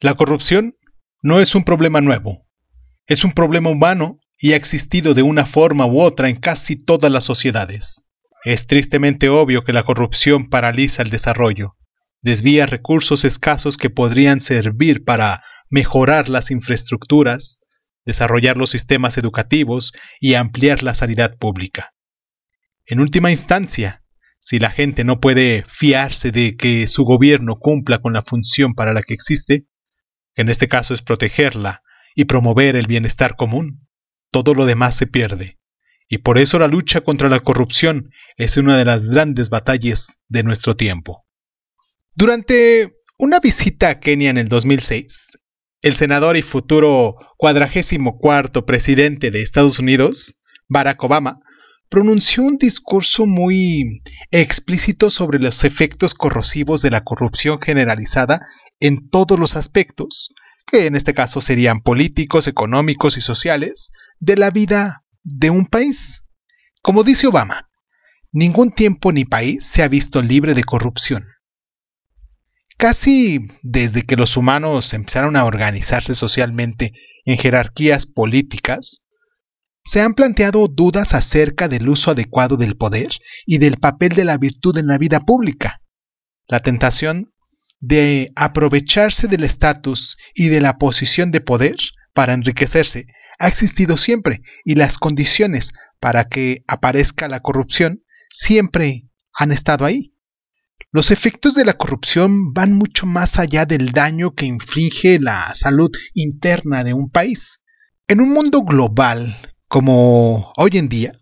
La corrupción no es un problema nuevo, es un problema humano y ha existido de una forma u otra en casi todas las sociedades. Es tristemente obvio que la corrupción paraliza el desarrollo, desvía recursos escasos que podrían servir para mejorar las infraestructuras, desarrollar los sistemas educativos y ampliar la sanidad pública. En última instancia, si la gente no puede fiarse de que su gobierno cumpla con la función para la que existe, en este caso es protegerla y promover el bienestar común, todo lo demás se pierde. Y por eso la lucha contra la corrupción es una de las grandes batallas de nuestro tiempo. Durante una visita a Kenia en el 2006, el senador y futuro cuadragésimo cuarto presidente de Estados Unidos, Barack Obama, pronunció un discurso muy explícito sobre los efectos corrosivos de la corrupción generalizada en todos los aspectos, que en este caso serían políticos, económicos y sociales, de la vida de un país. Como dice Obama, ningún tiempo ni país se ha visto libre de corrupción. Casi desde que los humanos empezaron a organizarse socialmente en jerarquías políticas, se han planteado dudas acerca del uso adecuado del poder y del papel de la virtud en la vida pública. La tentación de aprovecharse del estatus y de la posición de poder para enriquecerse ha existido siempre y las condiciones para que aparezca la corrupción siempre han estado ahí. Los efectos de la corrupción van mucho más allá del daño que inflige la salud interna de un país. En un mundo global como hoy en día,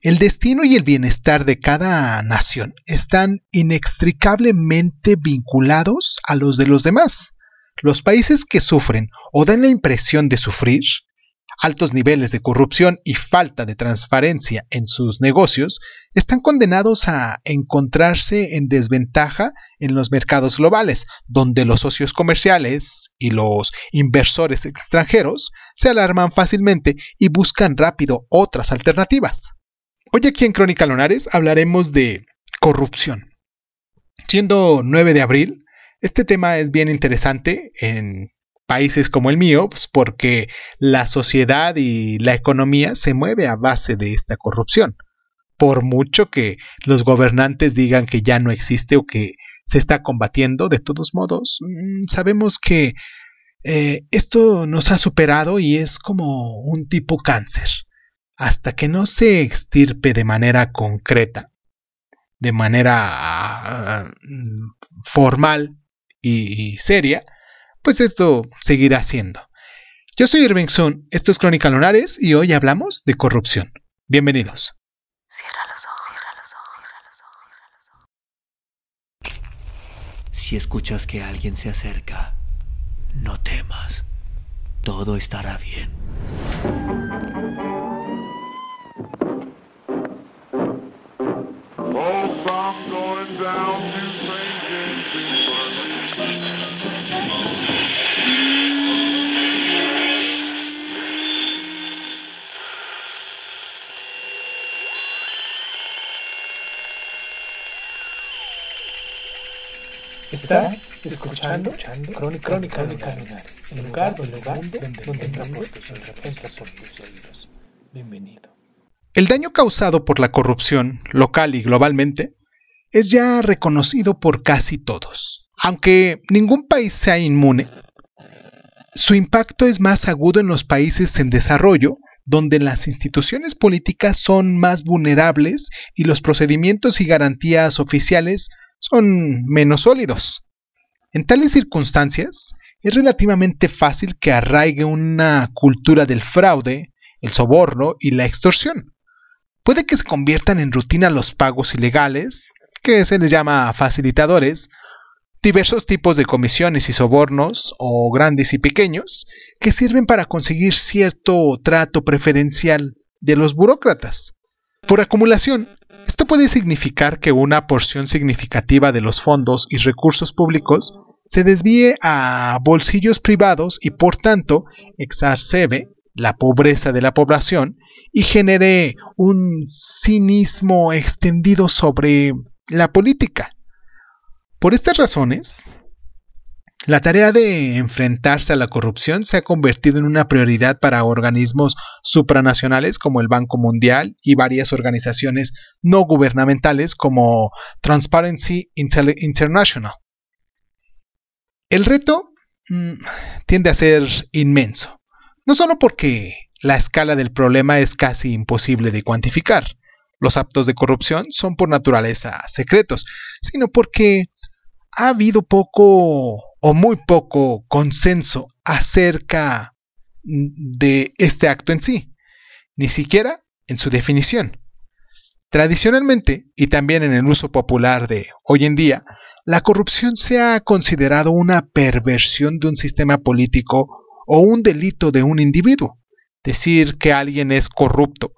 el destino y el bienestar de cada nación están inextricablemente vinculados a los de los demás. Los países que sufren o dan la impresión de sufrir altos niveles de corrupción y falta de transparencia en sus negocios están condenados a encontrarse en desventaja en los mercados globales, donde los socios comerciales y los inversores extranjeros se alarman fácilmente y buscan rápido otras alternativas. Hoy aquí en Crónica Lonares hablaremos de corrupción. Siendo 9 de abril, este tema es bien interesante en países como el mío, pues porque la sociedad y la economía se mueve a base de esta corrupción. Por mucho que los gobernantes digan que ya no existe o que se está combatiendo, de todos modos, mm, sabemos que eh, esto nos ha superado y es como un tipo cáncer. Hasta que no se extirpe de manera concreta, de manera ah, mm, formal y seria, pues esto seguirá siendo. Yo soy Irving Sun, esto es Crónica Lunares y hoy hablamos de corrupción. Bienvenidos. Cierra los ojos, cierra los ojos, cierra los ojos. Si escuchas que alguien se acerca, no temas. Todo estará bien. Estás escuchando, Crónica, Crónica, el lugar, donde, donde, donde tus oídos. Bienvenido. El daño causado por la corrupción, local y globalmente, es ya reconocido por casi todos. Aunque ningún país sea inmune, su impacto es más agudo en los países en desarrollo, donde las instituciones políticas son más vulnerables y los procedimientos y garantías oficiales son menos sólidos. En tales circunstancias, es relativamente fácil que arraigue una cultura del fraude, el soborno y la extorsión. Puede que se conviertan en rutina los pagos ilegales, que se les llama facilitadores, diversos tipos de comisiones y sobornos, o grandes y pequeños, que sirven para conseguir cierto trato preferencial de los burócratas. Por acumulación, esto puede significar que una porción significativa de los fondos y recursos públicos se desvíe a bolsillos privados y por tanto exacerbe la pobreza de la población y genere un cinismo extendido sobre la política. Por estas razones, La tarea de enfrentarse a la corrupción se ha convertido en una prioridad para organismos supranacionales como el Banco Mundial y varias organizaciones no gubernamentales como Transparency International. El reto mm, tiende a ser inmenso, no solo porque la escala del problema es casi imposible de cuantificar, los actos de corrupción son por naturaleza secretos, sino porque ha habido poco o muy poco consenso acerca de este acto en sí, ni siquiera en su definición. Tradicionalmente, y también en el uso popular de hoy en día, la corrupción se ha considerado una perversión de un sistema político o un delito de un individuo. Decir que alguien es corrupto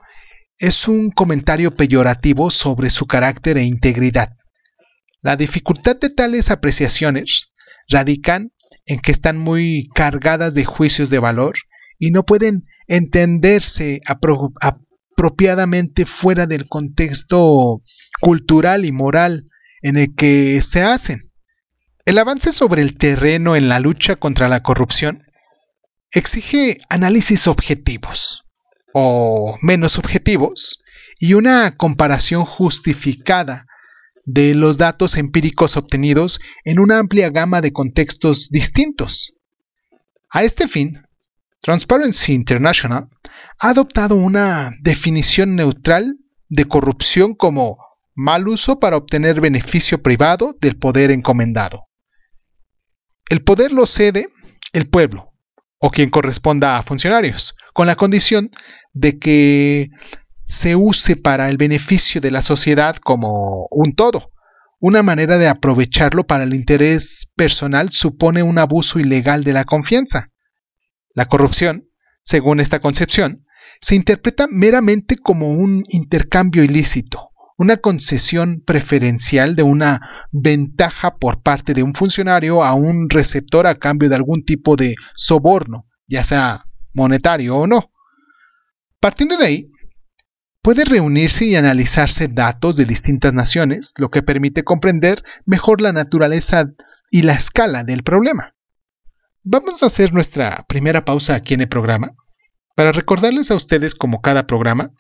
es un comentario peyorativo sobre su carácter e integridad. La dificultad de tales apreciaciones radican en que están muy cargadas de juicios de valor y no pueden entenderse apropiadamente fuera del contexto cultural y moral en el que se hacen. El avance sobre el terreno en la lucha contra la corrupción exige análisis objetivos o menos objetivos y una comparación justificada de los datos empíricos obtenidos en una amplia gama de contextos distintos. A este fin, Transparency International ha adoptado una definición neutral de corrupción como mal uso para obtener beneficio privado del poder encomendado. El poder lo cede el pueblo o quien corresponda a funcionarios, con la condición de que se use para el beneficio de la sociedad como un todo. Una manera de aprovecharlo para el interés personal supone un abuso ilegal de la confianza. La corrupción, según esta concepción, se interpreta meramente como un intercambio ilícito, una concesión preferencial de una ventaja por parte de un funcionario a un receptor a cambio de algún tipo de soborno, ya sea monetario o no. Partiendo de ahí, Puede reunirse y analizarse datos de distintas naciones, lo que permite comprender mejor la naturaleza y la escala del problema. Vamos a hacer nuestra primera pausa aquí en el programa para recordarles a ustedes, como cada programa,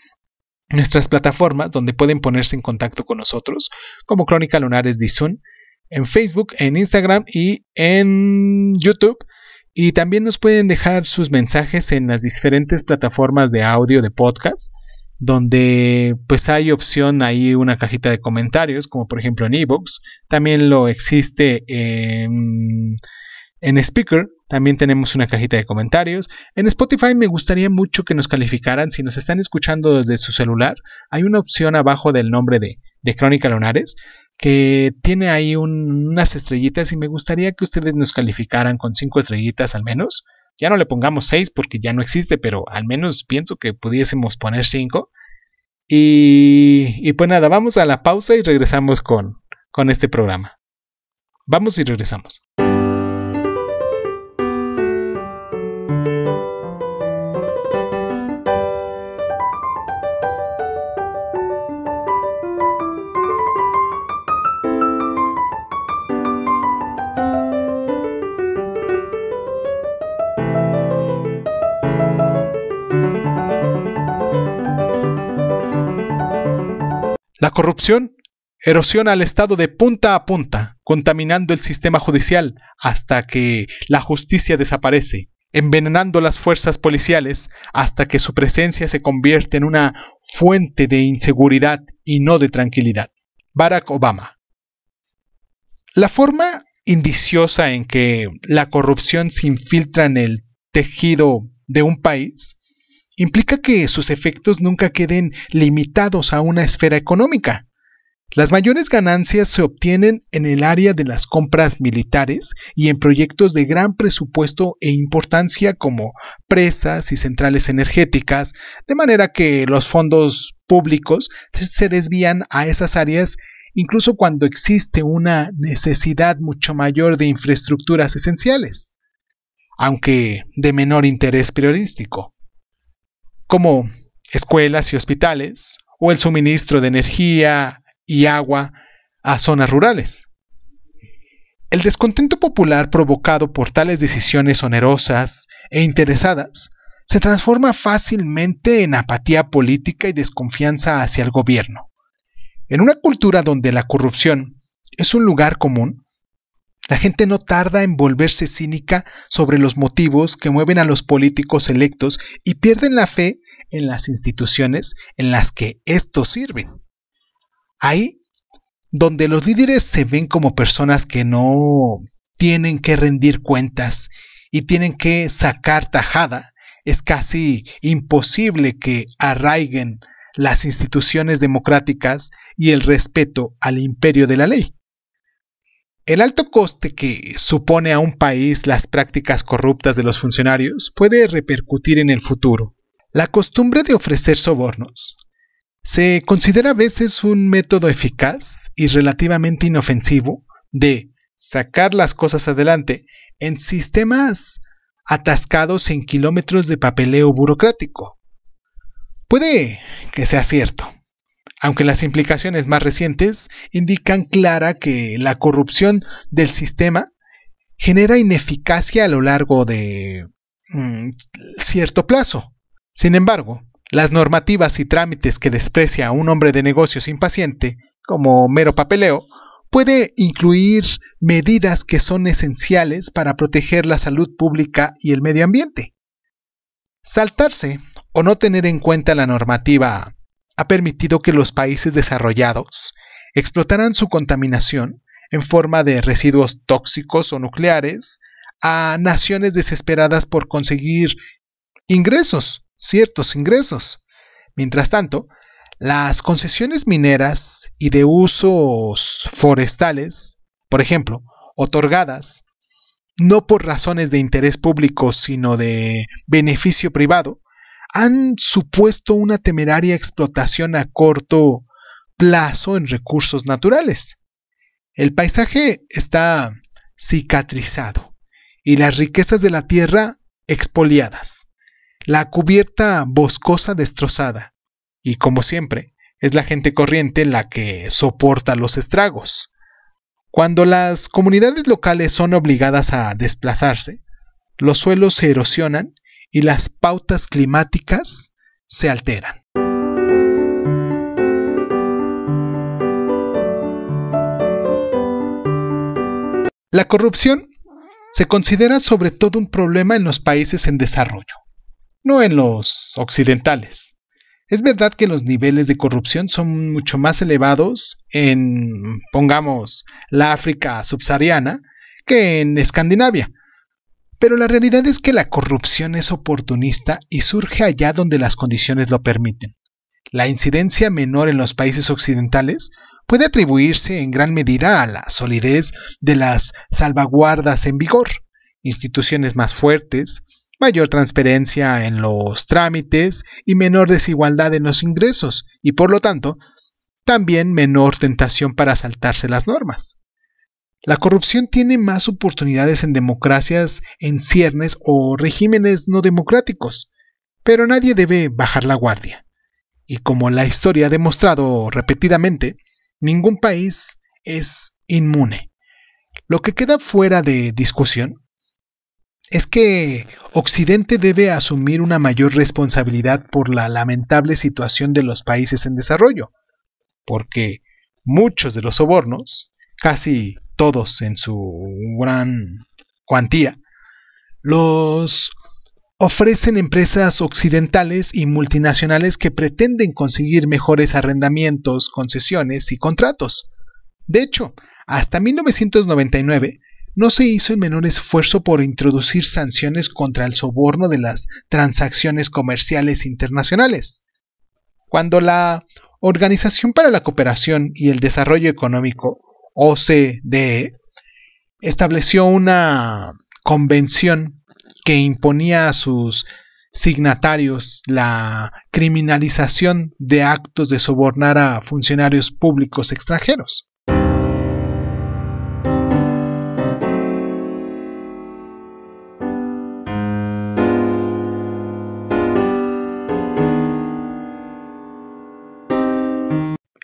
nuestras plataformas donde pueden ponerse en contacto con nosotros, como Crónica Lunares Zoom, en Facebook, en Instagram y en YouTube. Y también nos pueden dejar sus mensajes en las diferentes plataformas de audio de podcast donde pues hay opción ahí una cajita de comentarios, como por ejemplo en ebooks, también lo existe en, en Speaker, también tenemos una cajita de comentarios. En Spotify me gustaría mucho que nos calificaran, si nos están escuchando desde su celular, hay una opción abajo del nombre de, de Crónica Lunares que tiene ahí unas estrellitas y me gustaría que ustedes nos calificaran con cinco estrellitas al menos ya no le pongamos 6 porque ya no existe, pero al menos pienso que pudiésemos poner 5. Y, y, pues nada, vamos a la pausa y regresamos con, con este programa. Vamos y regresamos. Corrupción erosiona al Estado de punta a punta, contaminando el sistema judicial hasta que la justicia desaparece, envenenando las fuerzas policiales hasta que su presencia se convierte en una fuente de inseguridad y no de tranquilidad. Barack Obama. La forma indiciosa en que la corrupción se infiltra en el tejido de un país implica que sus efectos nunca queden limitados a una esfera económica. Las mayores ganancias se obtienen en el área de las compras militares y en proyectos de gran presupuesto e importancia como presas y centrales energéticas, de manera que los fondos públicos se desvían a esas áreas incluso cuando existe una necesidad mucho mayor de infraestructuras esenciales, aunque de menor interés periodístico como escuelas y hospitales, o el suministro de energía y agua a zonas rurales. El descontento popular provocado por tales decisiones onerosas e interesadas se transforma fácilmente en apatía política y desconfianza hacia el gobierno. En una cultura donde la corrupción es un lugar común, la gente no tarda en volverse cínica sobre los motivos que mueven a los políticos electos y pierden la fe en las instituciones en las que estos sirven. Ahí donde los líderes se ven como personas que no tienen que rendir cuentas y tienen que sacar tajada, es casi imposible que arraiguen las instituciones democráticas y el respeto al imperio de la ley. El alto coste que supone a un país las prácticas corruptas de los funcionarios puede repercutir en el futuro. La costumbre de ofrecer sobornos se considera a veces un método eficaz y relativamente inofensivo de sacar las cosas adelante en sistemas atascados en kilómetros de papeleo burocrático. Puede que sea cierto, aunque las implicaciones más recientes indican clara que la corrupción del sistema genera ineficacia a lo largo de mm, cierto plazo. Sin embargo, las normativas y trámites que desprecia a un hombre de negocios impaciente, como mero papeleo, puede incluir medidas que son esenciales para proteger la salud pública y el medio ambiente. Saltarse o no tener en cuenta la normativa ha permitido que los países desarrollados explotaran su contaminación en forma de residuos tóxicos o nucleares a naciones desesperadas por conseguir ingresos ciertos ingresos. Mientras tanto, las concesiones mineras y de usos forestales, por ejemplo, otorgadas no por razones de interés público, sino de beneficio privado, han supuesto una temeraria explotación a corto plazo en recursos naturales. El paisaje está cicatrizado y las riquezas de la tierra expoliadas la cubierta boscosa destrozada, y como siempre, es la gente corriente la que soporta los estragos. Cuando las comunidades locales son obligadas a desplazarse, los suelos se erosionan y las pautas climáticas se alteran. La corrupción se considera sobre todo un problema en los países en desarrollo no en los occidentales. Es verdad que los niveles de corrupción son mucho más elevados en, pongamos, la África subsahariana que en Escandinavia. Pero la realidad es que la corrupción es oportunista y surge allá donde las condiciones lo permiten. La incidencia menor en los países occidentales puede atribuirse en gran medida a la solidez de las salvaguardas en vigor, instituciones más fuertes, mayor transparencia en los trámites y menor desigualdad en los ingresos y por lo tanto también menor tentación para saltarse las normas. La corrupción tiene más oportunidades en democracias en ciernes o regímenes no democráticos, pero nadie debe bajar la guardia. Y como la historia ha demostrado repetidamente, ningún país es inmune. Lo que queda fuera de discusión es que Occidente debe asumir una mayor responsabilidad por la lamentable situación de los países en desarrollo, porque muchos de los sobornos, casi todos en su gran cuantía, los ofrecen empresas occidentales y multinacionales que pretenden conseguir mejores arrendamientos, concesiones y contratos. De hecho, hasta 1999, no se hizo el menor esfuerzo por introducir sanciones contra el soborno de las transacciones comerciales internacionales. Cuando la Organización para la Cooperación y el Desarrollo Económico, OCDE, estableció una convención que imponía a sus signatarios la criminalización de actos de sobornar a funcionarios públicos extranjeros.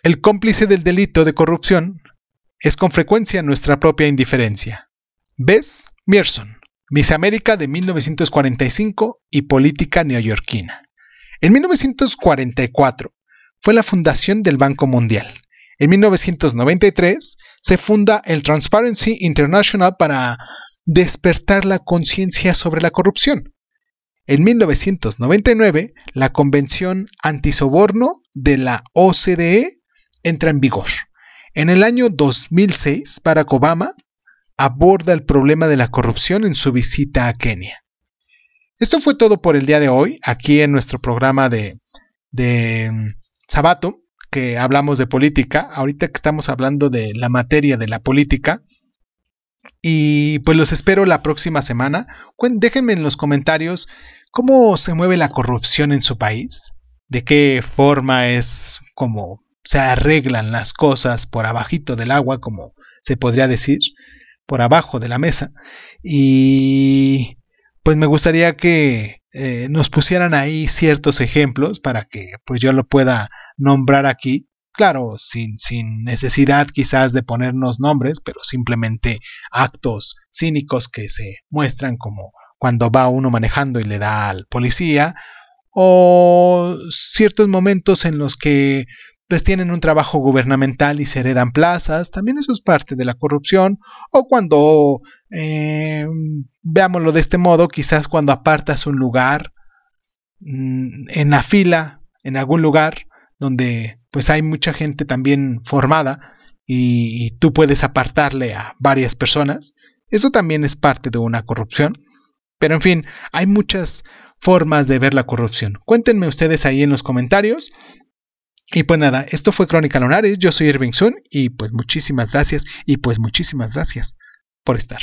El cómplice del delito de corrupción es con frecuencia nuestra propia indiferencia. Bess Mierson, Miss América de 1945 y política neoyorquina. En 1944 fue la fundación del Banco Mundial. En 1993 se funda el Transparency International para despertar la conciencia sobre la corrupción. En 1999, la Convención Antisoborno de la OCDE entra en vigor. En el año 2006, Barack Obama aborda el problema de la corrupción en su visita a Kenia. Esto fue todo por el día de hoy, aquí en nuestro programa de, de mm, Sabato, que hablamos de política, ahorita que estamos hablando de la materia de la política. Y pues los espero la próxima semana. Déjenme en los comentarios cómo se mueve la corrupción en su país, de qué forma es como se arreglan las cosas por abajito del agua, como se podría decir, por abajo de la mesa. Y pues me gustaría que eh, nos pusieran ahí ciertos ejemplos para que pues yo lo pueda nombrar aquí. Claro, sin, sin necesidad quizás de ponernos nombres, pero simplemente actos cínicos que se muestran como cuando va uno manejando y le da al policía, o ciertos momentos en los que pues tienen un trabajo gubernamental y se heredan plazas, también eso es parte de la corrupción, o cuando, eh, veámoslo de este modo, quizás cuando apartas un lugar mm, en la fila, en algún lugar donde pues hay mucha gente también formada y, y tú puedes apartarle a varias personas, eso también es parte de una corrupción. Pero en fin, hay muchas formas de ver la corrupción. Cuéntenme ustedes ahí en los comentarios y pues nada, esto fue Crónica Lunares, yo soy Irving Sun y pues muchísimas gracias y pues muchísimas gracias por estar.